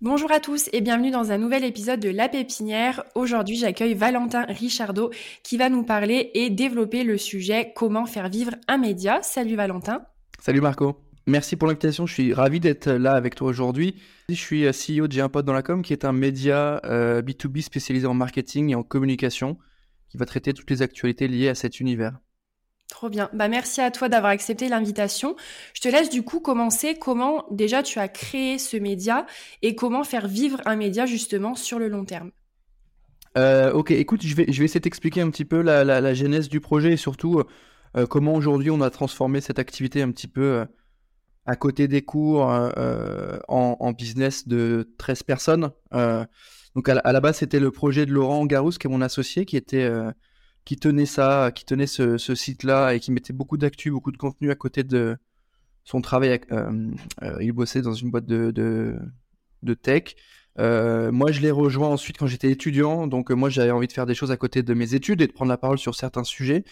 Bonjour à tous et bienvenue dans un nouvel épisode de La Pépinière. Aujourd'hui, j'accueille Valentin Richardot qui va nous parler et développer le sujet comment faire vivre un média. Salut Valentin. Salut Marco. Merci pour l'invitation. Je suis ravi d'être là avec toi aujourd'hui. Je suis euh, CEO de J'ai dans la com, qui est un média B2B euh, spécialisé en marketing et en communication, qui va traiter toutes les actualités liées à cet univers. Trop bien. Bah merci à toi d'avoir accepté l'invitation. Je te laisse du coup commencer comment déjà tu as créé ce média et comment faire vivre un média justement sur le long terme? Euh, ok, écoute, je vais, essayer d'expliquer un petit peu la, genèse du projet et surtout euh, comment aujourd'hui on a transformé cette activité un petit peu euh, à côté des cours en, en, business de 13 personnes. donc à la, base, c'était le projet de Laurent Garousse, qui est mon associé, qui était qui tenait ça, qui tenait ce, site-là et qui mettait beaucoup d'actu, beaucoup de contenu à côté de son travail. Euh, euh, il bossait dans une boîte de, de, tech. Euh, moi, je l'ai rejoint ensuite quand j'étais étudiant. Donc, moi, j'avais envie de faire des choses à côté de mes études et de prendre la parole sur certains sujets.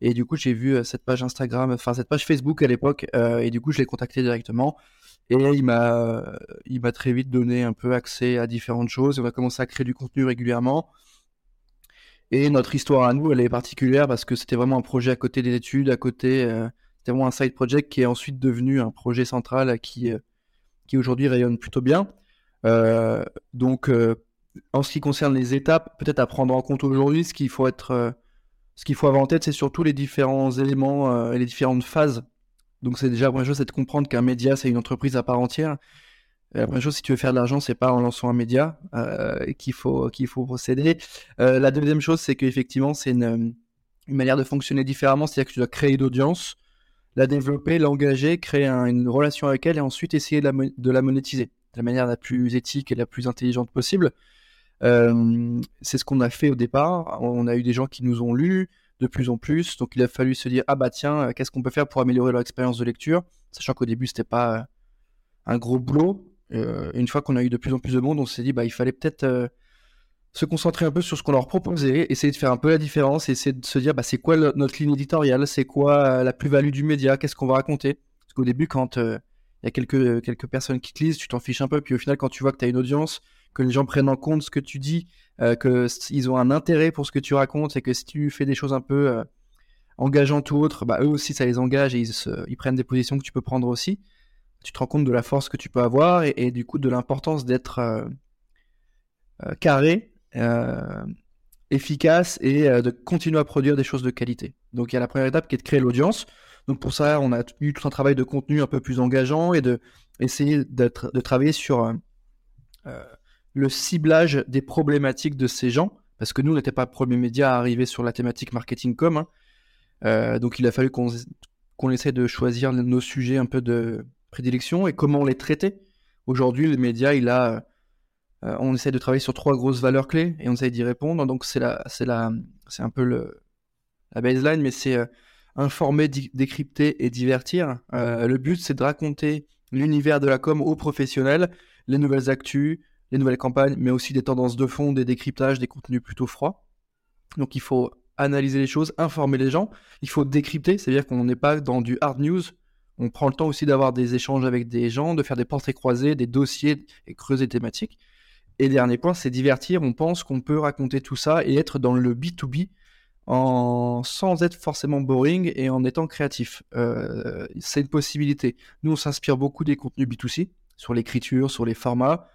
Et du coup, j'ai vu cette page Instagram, enfin cette page Facebook à l'époque, et du coup, je l'ai contacté directement. Et il m'a, il m'a très vite donné un peu accès à différentes choses. On a commencé à créer du contenu régulièrement. Et notre histoire à nous, elle est particulière parce que c'était vraiment un projet à côté des études, à côté, euh, c'était vraiment un side project qui est ensuite devenu un projet central qui, euh, qui aujourd'hui rayonne plutôt bien. Euh, donc, en ce qui concerne les étapes, peut-être à prendre en compte aujourd'hui, ce qu'il faut être, ce qu'il faut avoir en tête, c'est surtout les différents éléments et les différentes phases. Donc, c'est déjà la première chose, c'est de comprendre qu'un média, c'est une entreprise à part entière la première chose, si tu veux faire de l'argent, c'est pas en lançant un média euh, qu'il faut qu'il faut procéder. Euh, la deuxième chose, c'est qu'effectivement, c'est une, manière de fonctionner différemment, c'est-à-dire que tu dois créer d'audience, la développer, l'engager, créer une relation avec elle et ensuite essayer de la, de la, monétiser de la manière la plus éthique et la plus intelligente possible. Euh, c'est ce qu'on a fait au départ. On a eu des gens qui nous ont lus de plus en plus, donc il a fallu se dire ah bah tiens, qu'est-ce qu'on peut faire pour améliorer leur expérience de lecture, sachant qu'au début c'était pas un gros boulot. Euh, une fois qu'on a eu de plus en plus de monde, on s'est dit bah il fallait peut-être euh, se concentrer un peu sur ce qu'on leur proposait, essayer de faire un peu la différence, essayer de se dire bah c'est quoi notre ligne éditoriale, c'est quoi euh, la plus-value du média, qu'est-ce qu'on va raconter? Parce qu'au début, quand il y a quelques, quelques personnes qui te lisent, tu t'en fiches un peu, puis au final, quand tu vois que tu as une audience, que les gens prennent en compte ce que tu dis, qu'ils ont un intérêt pour ce que tu racontes, et que si tu fais des choses un peu engageantes ou autres, bah eux aussi ça les engage et ils prennent des positions que tu peux prendre aussi tu te rends compte de la force que tu peux avoir et, du coup de l'importance d'être euh, euh, carré, euh, efficace et de continuer à produire des choses de qualité. Donc il y a la première étape qui est de créer l'audience. Donc pour ça, on a eu tout un travail de contenu un peu plus engageant et de essayer de, travailler sur le ciblage des problématiques de ces gens, parce que nous, on n'était pas le premier média à arriver sur la thématique marketing com. Hein. donc il a fallu qu'on essaie de choisir nos sujets un peu de, prédilection et comment les traitait. Aujourd'hui, le média, il a, euh, on essaie de travailler sur trois grosses valeurs clés et on essaie d'y répondre. Donc c'est c'est un peu la baseline, mais c'est euh, informer, décrypter et divertir. Euh, le but, c'est de raconter l'univers de la com aux professionnels, les nouvelles actus, les nouvelles campagnes, mais aussi des tendances de fond, des décryptages, des contenus plutôt froids. Donc il faut analyser les choses, informer les gens. Il faut décrypter, c'est-à-dire qu'on n'est pas dans du hard news, on prend le temps aussi d'avoir des échanges avec des gens, de faire des portraits croisés, des dossiers et creuser thématiques. Et dernier point, c'est divertir. On pense qu'on peut raconter tout ça et être dans le B2B en... sans être forcément boring et en étant créatif. Euh, c'est une possibilité. Nous, on s'inspire beaucoup des contenus B2C, sur l'écriture, sur les formats,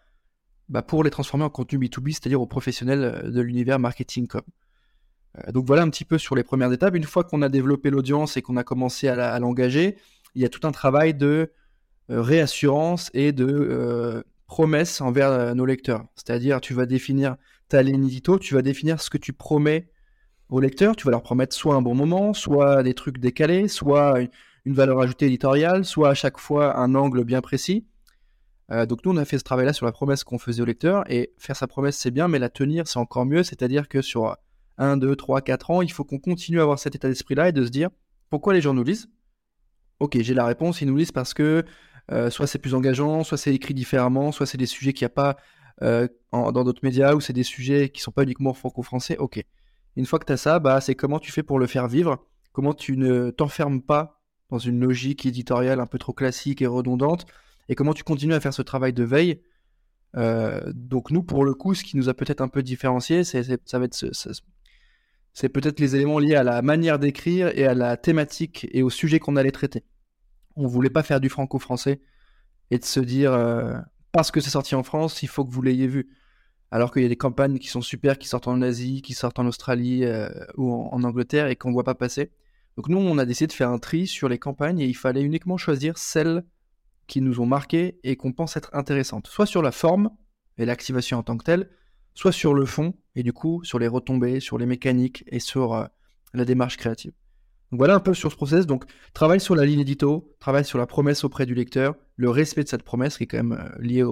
bah, pour les transformer en contenu B2B, c'est-à-dire aux professionnels de l'univers marketing. Euh, donc voilà un petit peu sur les premières étapes. Une fois qu'on a développé l'audience et qu'on a commencé à l'engager, il y a tout un travail de euh, réassurance et de euh, promesse envers euh, nos lecteurs. C'est-à-dire, tu vas définir ta ligne édito, tu vas définir ce que tu promets aux lecteurs, tu vas leur promettre soit un bon moment, soit des trucs décalés, soit une valeur ajoutée éditoriale, soit à chaque fois un angle bien précis. Donc nous, on a fait ce travail-là sur la promesse qu'on faisait au lecteur, et faire sa promesse, c'est bien, mais la tenir, c'est encore mieux, c'est-à-dire que sur 1, 2, 3, 4 ans, il faut qu'on continue à avoir cet état d'esprit-là et de se dire, pourquoi les gens nous lisent Ok, j'ai la réponse, ils nous lisent parce que euh, soit c'est plus engageant, soit c'est écrit différemment, soit c'est des sujets qu'il n'y a pas euh, dans d'autres médias, ou c'est des sujets qui sont pas uniquement franco-français. Ok. Une fois que tu as ça, bah, c'est comment tu fais pour le faire vivre, comment tu ne t'enfermes pas dans une logique éditoriale un peu trop classique et redondante, et comment tu continues à faire ce travail de veille? Euh, donc nous, pour le coup, ce qui nous a peut-être un peu différencié, c'est, ça va être c'est peut-être les éléments liés à la manière d'écrire et à la thématique et au sujet qu'on allait traiter. On voulait pas faire du franco-français et de se dire euh, parce que c'est sorti en France, il faut que vous l'ayez vu. Alors qu'il y a des campagnes qui sont super, qui sortent en Asie, qui sortent en Australie euh, ou en, Angleterre et qu'on voit pas passer. Donc nous, on a décidé de faire un tri sur les campagnes et il fallait uniquement choisir celles qui nous ont marquées et qu'on pense être intéressantes, soit sur la forme et l'activation en tant que telle, soit sur le fond et du coup sur les retombées, sur les mécaniques et sur euh, la démarche créative. Donc voilà un peu sur ce process. Donc travail sur la ligne édito, travail sur la promesse auprès du lecteur, le respect de cette promesse qui est quand même euh, lié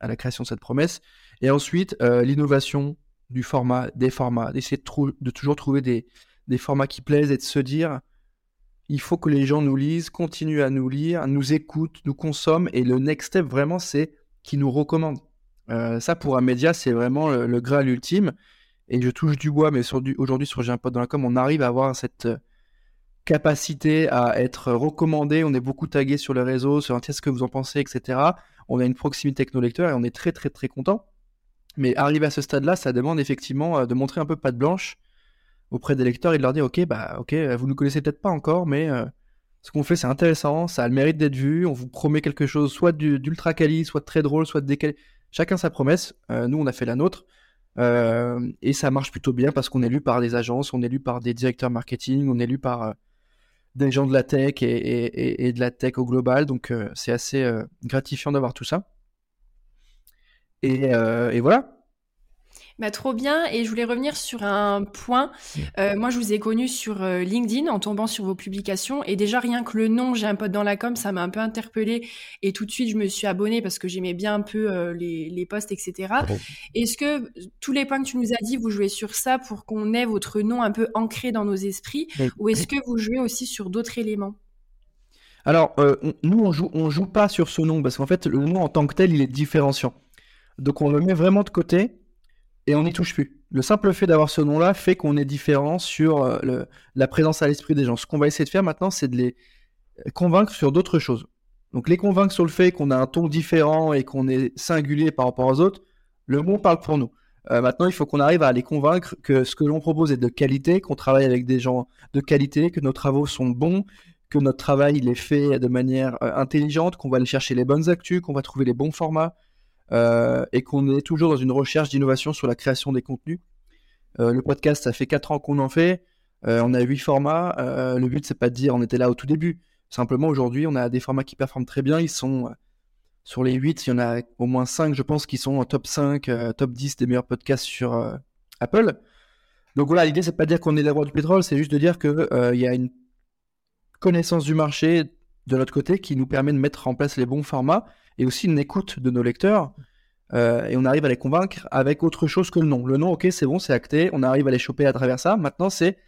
à la création de cette promesse, et ensuite euh, l'innovation du format, des formats, d'essayer de, de, toujours trouver des, des formats qui plaisent et de se dire il faut que les gens nous lisent, continuent à nous lire, nous écoutent, nous consomment, et le next step vraiment c'est qu'ils nous recommandent. Euh, ça pour un média c'est vraiment le, le, graal ultime, et je touche du bois, mais aujourd'hui sur J'ai un pote dans la com, on arrive à avoir cette capacité à être recommandé, on est beaucoup tagué sur les réseaux, sur qu'est-ce que vous en pensez, etc. On a une proximité avec nos lecteurs et on est très très très content. Mais arriver à ce stade-là, ça demande effectivement euh, de montrer un peu patte blanche auprès des lecteurs et de leur dire ok bah ok vous ne connaissez peut-être pas encore mais euh, ce qu'on fait c'est intéressant ça a le mérite d'être vu on vous promet quelque chose soit d'ultra quali soit de très drôle soit de décalé chacun sa promesse euh, nous on a fait la nôtre et ça marche plutôt bien parce qu'on est lu par des agences on est lu par des directeurs marketing on est lu par des gens de la tech et, de la tech au global. Donc euh, c'est assez euh, gratifiant d'avoir tout ça. Et, euh, et voilà. Bah, trop bien. Et je voulais revenir sur un point. Euh, moi, je vous ai connu sur euh, LinkedIn en tombant sur vos publications. Et déjà, rien que le nom, j'ai un pote dans la com, ça m'a un peu interpellé. Et tout de suite, je me suis abonnée parce que j'aimais bien un peu euh, les, les posts, etc. Est-ce que tous les points que tu nous as dit, vous jouez sur ça pour qu'on ait votre nom un peu ancré dans nos esprits? Ou est-ce que vous jouez aussi sur d'autres éléments? Alors, nous, on joue, on joue pas sur ce nom parce qu'en fait, le nom en tant que tel, il est différenciant. Donc, on le met vraiment de côté et on n'y touche plus. Le simple fait d'avoir ce nom-là fait qu'on est différent sur euh, la présence à l'esprit des gens. Ce qu'on va essayer de faire maintenant, c'est de les convaincre sur d'autres choses. Donc les convaincre sur le fait qu'on a un ton différent et qu'on est singulier par rapport aux autres, le mot parle pour nous. Euh, maintenant, il faut qu'on arrive à les convaincre que ce que l'on propose est de qualité, qu'on travaille avec des gens de qualité, que nos travaux sont bons, que notre travail il est fait de manière euh, intelligente, qu'on va aller chercher les bonnes actus, qu'on va trouver les bons formats, euh, et qu'on est toujours dans une recherche d'innovation sur la création des contenus. Euh, le podcast, ça fait 4 ans qu'on en fait. Euh, on a 8 formats. le but, c'est pas de dire on était là au tout début. Simplement, aujourd'hui, on a des formats qui performent très bien. Ils sont sur les 8, il y en a au moins 5, je pense, qui sont en top 5, top 10 des meilleurs podcasts sur Apple. Donc voilà, l'idée, c'est pas de dire qu'on est les rois du pétrole, c'est juste de dire qu'il il y a une connaissance du marché de notre côté qui nous permet de mettre en place les bons formats et aussi une écoute de nos lecteurs. Euh, et on arrive à les convaincre avec autre chose que le nom. Le nom, ok, c'est bon, c'est acté, on arrive à les choper à travers ça. Maintenant, c'est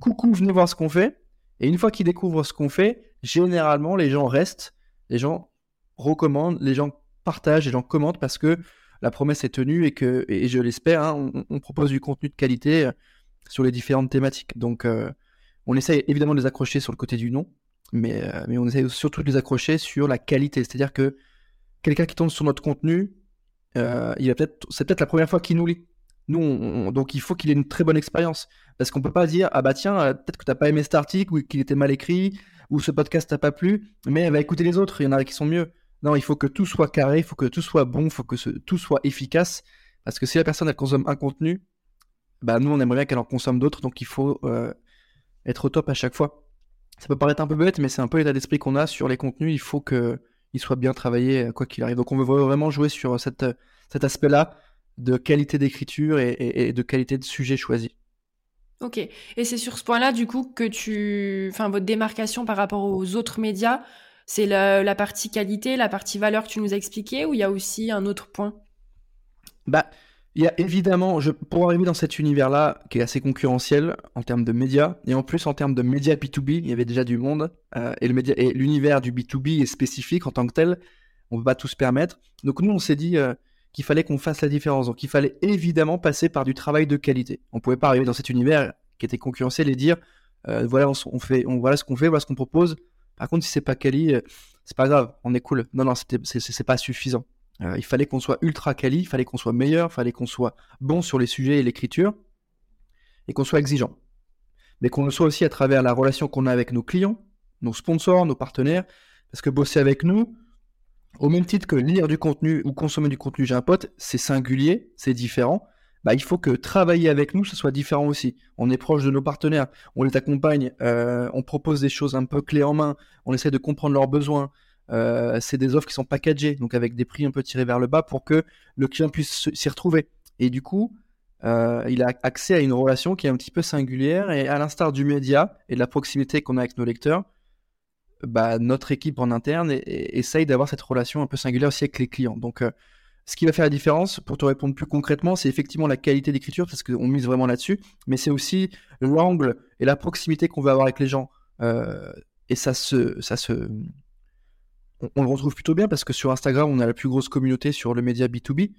coucou, venez voir ce qu'on fait. Et une fois qu'ils découvrent ce qu'on fait, généralement, les gens restent, les gens recommandent, les gens partagent, les gens commentent parce que la promesse est tenue et que, et je l'espère, hein, on, propose du contenu de qualité euh, sur les différentes thématiques. Donc, euh, on essaye évidemment de les accrocher sur le côté du nom, mais, mais on essaye surtout de les accrocher sur la qualité. C'est-à-dire que quelqu'un qui tombe sur notre contenu, euh, il c'est peut-être la première fois qu'il nous lit. Donc il faut qu'il ait une très bonne expérience. Parce qu'on peut pas dire, ah bah tiens, peut-être que t'as pas aimé cet article, ou qu'il était mal écrit, ou ce podcast t'a pas plu, mais va écouter les autres, il y en a qui sont mieux. Non, il faut que tout soit carré, il faut que tout soit bon, il faut que tout soit efficace. Parce que si la personne, elle consomme un contenu, bah nous, on aimerait bien qu'elle en consomme d'autres, donc il faut euh, être au top à chaque fois. Ça peut paraître un peu bête, mais c'est un peu l'état d'esprit qu'on a sur les contenus. Il faut que il soit bien travaillé euh, quoi qu'il arrive. Donc on veut vraiment jouer sur cette, cet aspect-là de qualité d'écriture et, de qualité de sujet choisi. Ok. Et c'est sur ce point-là, du coup, que tu, enfin, votre démarcation par rapport aux autres médias, c'est la, partie qualité, la partie valeur que tu nous as expliqué, ou il y a aussi un autre point? Bah, il y a évidemment, pour arriver dans cet univers-là, qui est assez concurrentiel en termes de médias, et en plus en termes de médias B2B, il y avait déjà du monde, euh, et l'univers du B2B est spécifique en tant que tel, on ne peut pas tout se permettre. Donc nous, on s'est dit euh, qu'il fallait qu'on fasse la différence, donc il fallait évidemment passer par du travail de qualité. On ne pouvait pas arriver dans cet univers qui était concurrentiel et dire, euh, voilà, on, fait, voilà ce qu'on fait, voilà ce qu'on propose, par contre, si c'est pas quali, c'est pas grave, on est cool. Non, non, c'est pas suffisant. Euh, il fallait qu'on soit ultra quali, il fallait qu'on soit meilleur, il fallait qu'on soit bon sur les sujets et l'écriture, et qu'on soit exigeant. Mais qu'on le soit aussi à travers la relation qu'on a avec nos clients, nos sponsors, nos partenaires, parce que bosser avec nous, au même titre que lire du contenu ou consommer du contenu, j'ai un pote, c'est singulier, c'est différent, bah, il faut que travailler avec nous, ce soit différent aussi. On est proche de nos partenaires, on les accompagne, euh, on propose des choses un peu clés en main, on essaie de comprendre leurs besoins. Euh, c'est des offres qui sont packagées, donc avec des prix un peu tirés vers le bas pour que le client puisse s'y retrouver. Et du coup, euh, il a accès à une relation qui est un petit peu singulière et à l'instar du média et de la proximité qu'on a avec nos lecteurs, bah, notre équipe en interne essaye d'avoir cette relation un peu singulière aussi avec les clients. Donc ce qui va faire la différence, pour te répondre plus concrètement, c'est effectivement la qualité d'écriture, parce qu'on mise vraiment là-dessus, mais c'est aussi l'angle et la proximité qu'on veut avoir avec les gens. Euh, et ça se, ça se, on, le retrouve plutôt bien parce que sur Instagram, on a la plus grosse communauté sur le média B2B,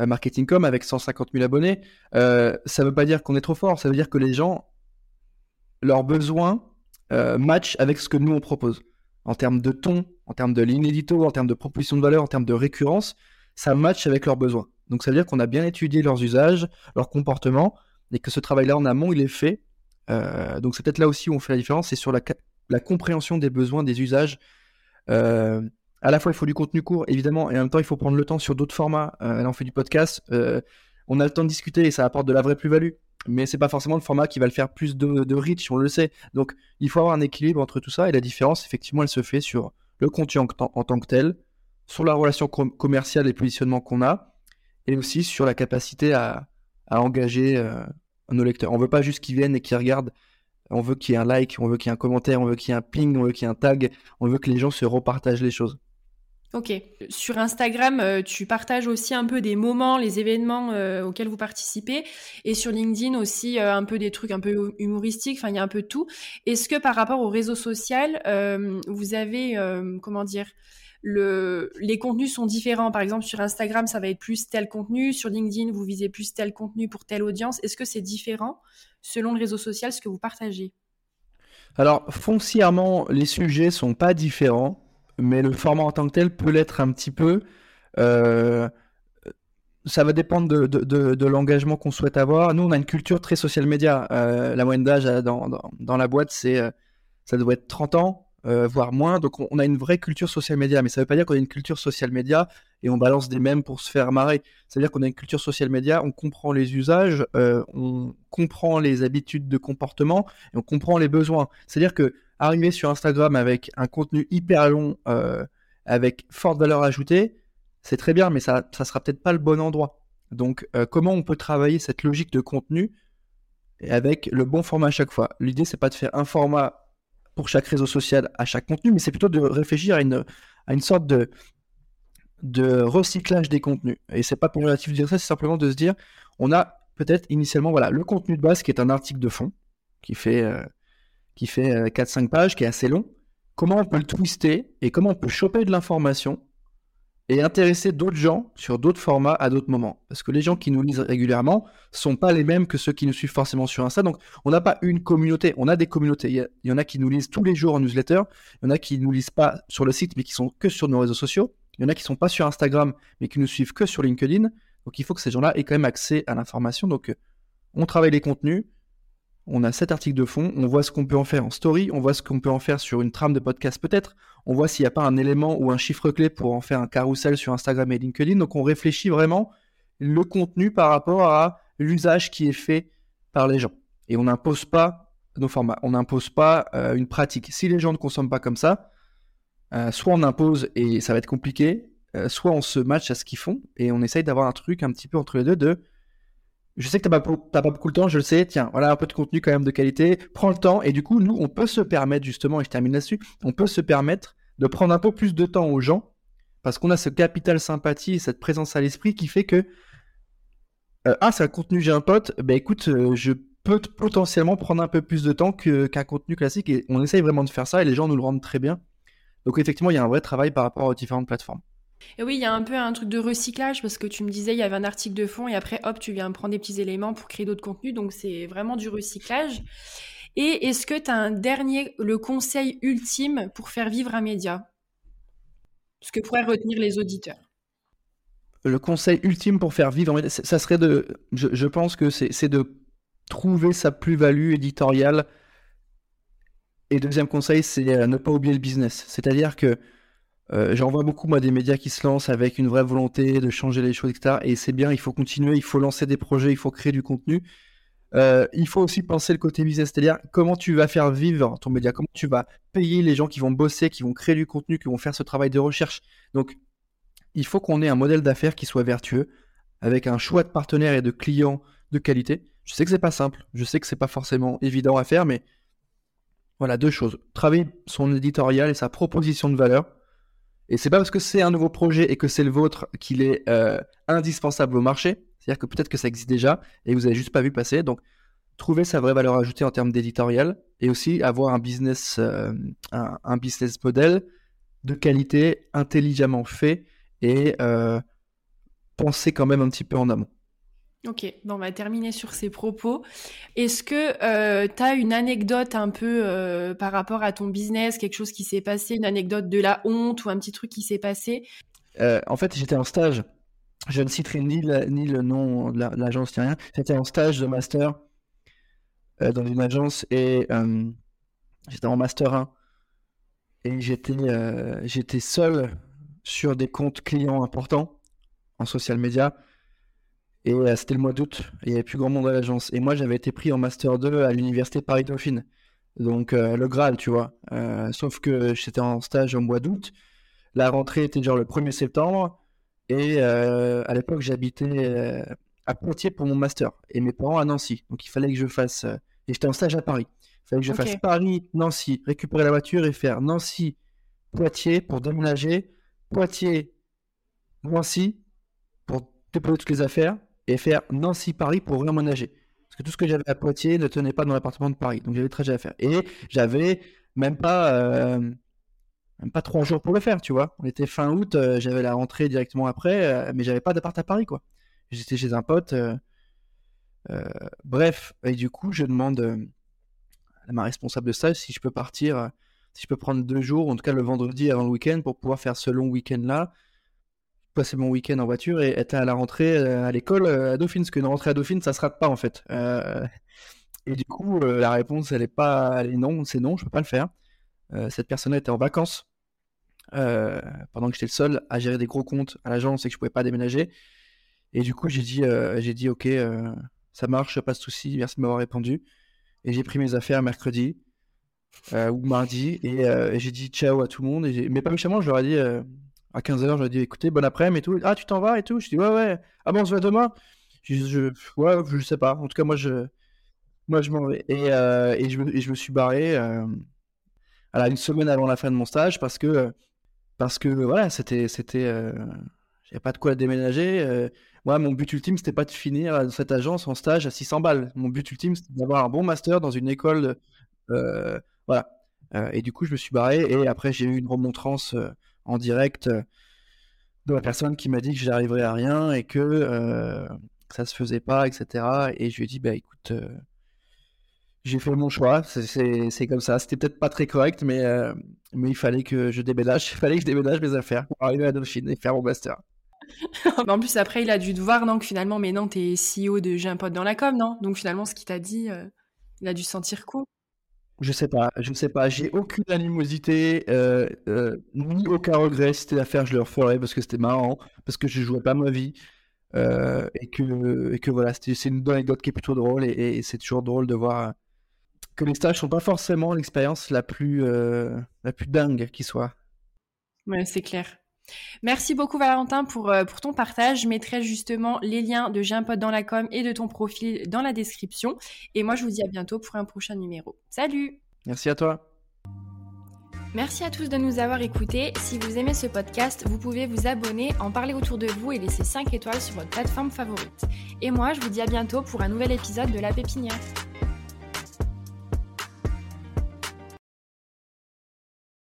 euh, Marketing.com, avec 150 000 abonnés. Euh, ça ne veut pas dire qu'on est trop fort, ça veut dire que les gens, leurs besoins matchent avec ce que nous on propose. En termes de ton, en termes de ligne édito, en termes de proposition de valeur, en termes de récurrence, ça match avec leurs besoins. Donc ça veut dire qu'on a bien étudié leurs usages, leurs comportements, et que ce travail-là en amont, il est fait. Euh, donc c'est peut-être là aussi où on fait la différence, c'est sur la, compréhension des besoins, des usages. Euh, à la fois, il faut du contenu court, évidemment, et en même temps, il faut prendre le temps sur d'autres formats. Euh, là, on fait du podcast, on a le temps de discuter et ça apporte de la vraie plus-value. Mais c'est pas forcément le format qui va le faire plus de, de reach, on le sait. Donc, il faut avoir un équilibre entre tout ça, et la différence, effectivement, elle se fait sur le contenu en tant que tel, sur la relation commerciale et positionnement qu'on a, et aussi sur la capacité à, engager euh, nos lecteurs. On veut pas juste qu'ils viennent et qu'ils regardent. On veut qu'il y ait un like, on veut qu'il y ait un commentaire, on veut qu'il y ait un ping, on veut qu'il y ait un tag. On veut que les gens se repartagent les choses. Ok. Sur Instagram, euh, tu partages aussi un peu des moments, les événements euh, auxquels vous participez. Et sur LinkedIn aussi, un peu des trucs un peu humoristiques. Enfin, il y a un peu tout. Est-ce que par rapport au réseau social, vous avez, comment dire, les contenus sont différents. Par exemple, sur Instagram, ça va être plus tel contenu. Sur LinkedIn, vous visez plus tel contenu pour telle audience. Est-ce que c'est différent selon le réseau social, ce que vous partagez? Alors, foncièrement, les sujets sont pas différents, mais le format en tant que tel peut l'être un petit peu. Euh, ça va dépendre de, l'engagement qu'on souhaite avoir. Nous, on a une culture très social média. Euh, la moyenne d'âge dans, dans, la boîte, c'est euh, ça doit être 30 ans. Euh, voire moins. Donc on, a une vraie culture social média, mais ça ne veut pas dire qu'on a une culture social média et on balance des mèmes pour se faire marrer. C'est-à-dire qu'on a une culture social média, on comprend les usages, euh, on comprend les habitudes de comportement et on comprend les besoins. C'est-à-dire que arriver sur Instagram avec un contenu hyper long, euh, avec forte valeur ajoutée, c'est très bien, mais ça ne sera peut-être pas le bon endroit. Donc comment on peut travailler cette logique de contenu avec le bon format à chaque fois? L'idée, c'est pas de faire un format pour chaque réseau social, à chaque contenu, mais c'est plutôt de réfléchir à une, sorte de, recyclage des contenus. Et c'est pas pour de dire ça, c'est simplement de se dire, on a peut-être initialement voilà, le contenu de base qui est un article de fond, qui fait, euh, qui fait 4-5 euh, pages, qui est assez long. Comment on peut le twister et comment on peut choper de l'information et intéresser d'autres gens sur d'autres formats à d'autres moments. Parce que les gens qui nous lisent régulièrement sont pas les mêmes que ceux qui nous suivent forcément sur Insta. Donc, on n'a pas une communauté, on a des communautés. Il y, en a qui nous lisent tous les jours en newsletter, il y en a qui nous lisent pas sur le site, mais qui sont que sur nos réseaux sociaux. Il y en a qui sont pas sur Instagram, mais qui nous suivent que sur LinkedIn. Donc, il faut que ces gens-là aient quand même accès à l'information. Donc, on travaille les contenus, on a cet article de fond, on voit ce qu'on peut en faire en story, on voit ce qu'on peut en faire sur une trame de podcast peut-être, on voit s'il n'y a pas un élément ou un chiffre clé pour en faire un carrousel sur Instagram et LinkedIn. Donc on réfléchit vraiment le contenu par rapport à l'usage qui est fait par les gens. Et on n'impose pas nos formats, on n'impose pas euh, une pratique. Si les gens ne consomment pas comme ça, euh, soit on impose et ça va être compliqué, euh, soit on se match à ce qu'ils font et on essaye d'avoir un truc un petit peu entre les deux de je sais que tu n'as pas, pas, beaucoup de temps, je le sais, tiens, voilà un peu de contenu quand même de qualité, prends le temps, et du coup, nous, on peut se permettre, justement, et je termine là-dessus, on peut se permettre de prendre un peu plus de temps aux gens, parce qu'on a ce capital sympathie et cette présence à l'esprit qui fait que, ah, c'est un contenu, j'ai un pote, ben écoute, euh, je peux potentiellement prendre un peu plus de temps qu'un contenu classique, et on essaye vraiment de faire ça, et les gens nous le rendent très bien. Donc effectivement, il y a un vrai travail par rapport aux différentes plateformes. Et oui, il y a un peu un truc de recyclage parce que tu me disais il y avait un article de fond et après hop, tu viens prendre des petits éléments pour créer d'autres contenus. Donc c'est vraiment du recyclage. Et est-ce que tu as un dernier, le conseil ultime pour faire vivre un média? Ce que pourraient retenir les auditeurs Le conseil ultime pour faire vivre un média, ça serait de. Je, pense que c'est de trouver sa plus-value éditoriale. Et deuxième conseil, c'est ne pas oublier le business. C'est-à-dire que euh, j'en vois beaucoup, moi, des médias qui se lancent avec une vraie volonté de changer les choses, etc. Et c'est bien, il faut continuer, il faut lancer des projets, il faut créer du contenu. Euh, il faut aussi penser le côté business, c'est-à-dire comment tu vas faire vivre ton média, comment tu vas payer les gens qui vont bosser, qui vont créer du contenu, qui vont faire ce travail de recherche. Donc, il faut qu'on ait un modèle d'affaires qui soit vertueux, avec un choix de partenaires et de clients de qualité. Je sais que c'est pas simple, je sais que c'est pas forcément évident à faire, mais voilà deux choses. Travailler son éditorial et sa proposition de valeur et c'est pas parce que c'est un nouveau projet et que c'est le vôtre qu'il est euh, indispensable au marché. C'est-à-dire que peut-être que ça existe déjà et vous avez juste pas vu passer. Donc, trouver sa vraie valeur ajoutée en termes d'éditorial et aussi avoir un business, euh, un, business model de qualité intelligemment fait et euh, penser quand même un petit peu en amont. Ok, on va terminer sur ces propos. Est-ce que euh, tu as une anecdote un peu euh, par rapport à ton business, quelque chose qui s'est passé, une anecdote de la honte ou un petit truc qui s'est passé? Euh, En fait, j'étais en stage. Je ne citerai ni, ni le nom de l'agence ni rien. J'étais en stage de master dans une agence et j'étais en master 1 et j'étais j'étais seul sur des comptes clients importants en social media et euh, c'était le mois d'août, il n'y avait plus grand monde à l'agence. Et moi, j'avais été pris en Master 2 à l'université Paris-Dauphine. Donc, euh, le Graal, tu vois. Euh, sauf que j'étais en stage au mois d'août. La rentrée était genre le 1er septembre. Et à l'époque, j'habitais à Poitiers pour mon Master. Et mes parents à Nancy. Donc, il fallait que je fasse. et j'étais en stage à Paris. Il fallait que je fasse Paris-Nancy, récupérer la voiture et faire Nancy-Poitiers pour déménager. Poitiers-Nancy pour déposer toutes les affaires et faire Nancy-Paris pour réaménager. Parce que tout ce que j'avais à Poitiers ne tenait pas dans l'appartement de Paris. Donc j'avais le trajet à faire. Et j'avais même pas, euh, même pas trois jours pour le faire, tu vois. On était fin août, euh, j'avais la rentrée directement après, euh, mais j'avais pas d'appart à Paris, quoi. J'étais chez un pote. bref, et du coup, je demande à ma responsable de stage si je peux partir, si je peux prendre deux jours, en tout cas le vendredi avant le week-end, pour pouvoir faire ce long week-end-là passer mon week-end en voiture et être à la rentrée euh, à l'école euh, à Dauphine, parce qu'une rentrée à Dauphine, ça se rate pas en fait. Euh, et du coup, la réponse, elle est pas, elle est non, c'est non, je peux pas le faire. cette personne était en vacances pendant que j'étais le seul à gérer des gros comptes à l'agence et que je pouvais pas déménager. Et du coup, j'ai dit, j'ai dit, ok, ça marche, pas de souci, merci de m'avoir répondu. Et j'ai pris mes affaires mercredi ou mardi et, j'ai dit ciao à tout le monde. Mais pas méchamment, je leur ai dit à 15h, je dit écoutez, bon après-midi et tout. Ah, tu t'en vas et tout? Je dis ouais, ouais. Ah bon, on se voit demain? Je, je, Ouais, je sais pas. En tout cas, moi, je, moi, je m'en vais. Et, euh, et, je, me suis barré euh, une semaine avant la fin de mon stage parce que, parce que voilà, c'était. c'était euh, J'avais pas de quoi déménager. Euh. moi, mon but ultime, c'était pas de finir dans cette agence en stage à 600 balles. Mon but ultime, c'était d'avoir un bon master dans une école. voilà. et du coup, je me suis barré. Et après, j'ai eu une remontrance en direct euh, de la personne qui m'a dit que j'arriverais à rien et que euh, ça se faisait pas, etc. Et je lui ai dit, bah écoute, euh, j'ai fait mon choix, c'est comme ça. C'était peut-être pas très correct, mais, mais il fallait que je déménage, il fallait que je mes affaires pour arriver à Dauphine et faire mon master. en plus, après, il a dû te voir, non, que finalement, mais non, t'es CEO de J'ai un pote dans la com, non? Donc finalement, ce qu'il t'a dit, il a dû sentir cool. Je sais pas, je sais pas. J'ai aucune animosité, euh, euh, ni aucun regret. Si c'était à faire, je le referais parce que c'était marrant, parce que je jouais pas ma vie. Euh, et, que, et que voilà, c'est une anecdote qui est plutôt drôle. Et, c'est toujours drôle de voir que les stages sont pas forcément l'expérience la plus, la plus dingue qui soit. Ouais, c'est clair. Merci beaucoup Valentin pour, euh, pour ton partage. Je mettrai justement les liens de J'ai un pote dans la com et de ton profil dans la description. Et moi, je vous dis à bientôt pour un prochain numéro. Salut Merci à toi Merci à tous de nous avoir écoutés. Si vous aimez ce podcast, vous pouvez vous abonner, en parler autour de vous et laisser 5 étoiles sur votre plateforme favorite. Et moi, je vous dis à bientôt pour un nouvel épisode de La Pépinière.